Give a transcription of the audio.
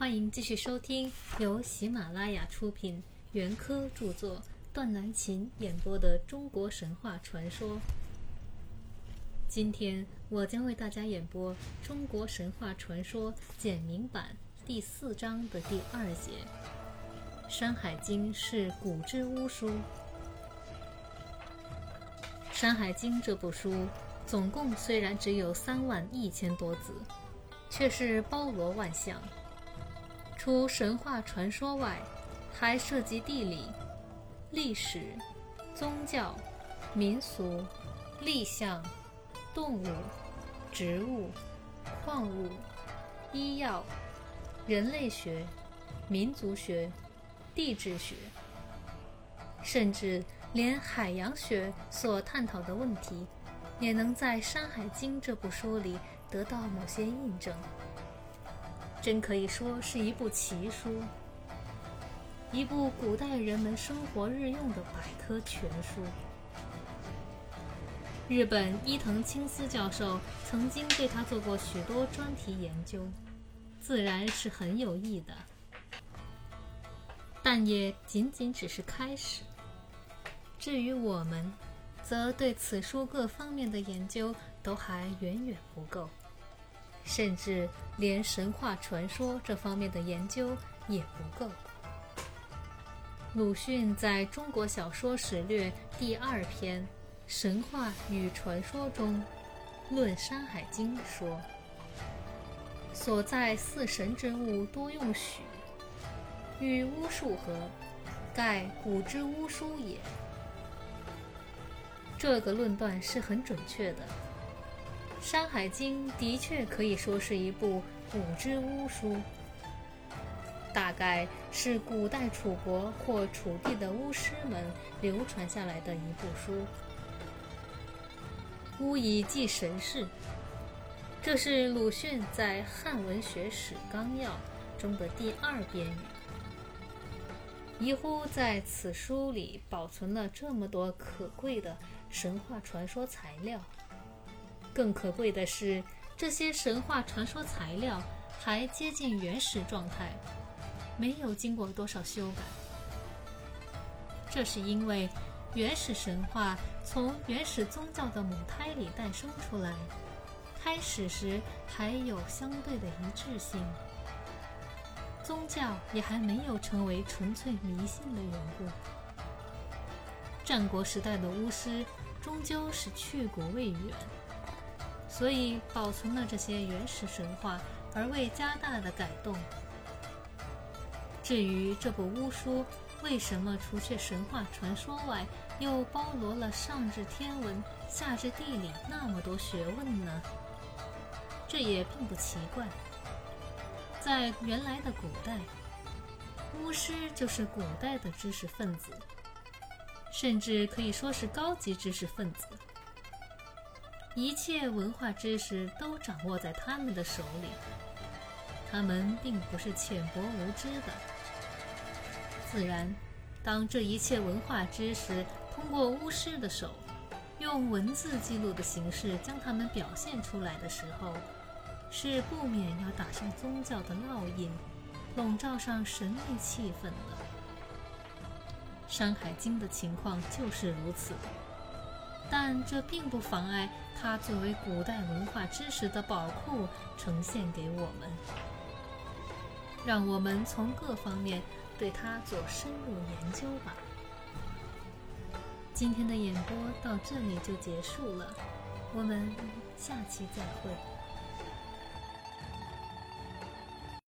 欢迎继续收听由喜马拉雅出品、袁科著作、段南琴演播的《中国神话传说》。今天我将为大家演播《中国神话传说》简明版第四章的第二节。《山海经》是古之巫书，《山海经》这部书总共虽然只有三万一千多字，却是包罗万象。除神话传说外，还涉及地理、历史、宗教、民俗、立象、动物、植物、矿物、医药、人类学、民族学。地质学，甚至连海洋学所探讨的问题，也能在《山海经》这部书里得到某些印证。真可以说是一部奇书，一部古代人们生活日用的百科全书。日本伊藤清司教授曾经对他做过许多专题研究，自然是很有益的。但也仅仅只是开始。至于我们，则对此书各方面的研究都还远远不够，甚至连神话传说这方面的研究也不够。鲁迅在中国小说史略第二篇《神话与传说》中论《山海经》说：“所在四神之物多用许。”与巫术合，盖古之巫书也。这个论断是很准确的，《山海经》的确可以说是一部古之巫书，大概是古代楚国或楚地的巫师们流传下来的一部书。巫以祭神事，这是鲁迅在《汉文学史纲要》中的第二编语。疑乎在此书里保存了这么多可贵的神话传说材料，更可贵的是，这些神话传说材料还接近原始状态，没有经过多少修改。这是因为原始神话从原始宗教的母胎里诞生出来，开始时还有相对的一致性。宗教也还没有成为纯粹迷信的缘故。战国时代的巫师终究是去国未远，所以保存了这些原始神话，而未加大的改动。至于这部巫书为什么除却神话传说外，又包罗了上至天文、下至地理那么多学问呢？这也并不奇怪。在原来的古代，巫师就是古代的知识分子，甚至可以说是高级知识分子。一切文化知识都掌握在他们的手里，他们并不是浅薄无知的。自然，当这一切文化知识通过巫师的手，用文字记录的形式将它们表现出来的时候，是不免要打上宗教的烙印，笼罩上神秘气氛的。《山海经》的情况就是如此，但这并不妨碍它作为古代文化知识的宝库呈现给我们，让我们从各方面对它做深入研究吧。今天的演播到这里就结束了，我们下期再会。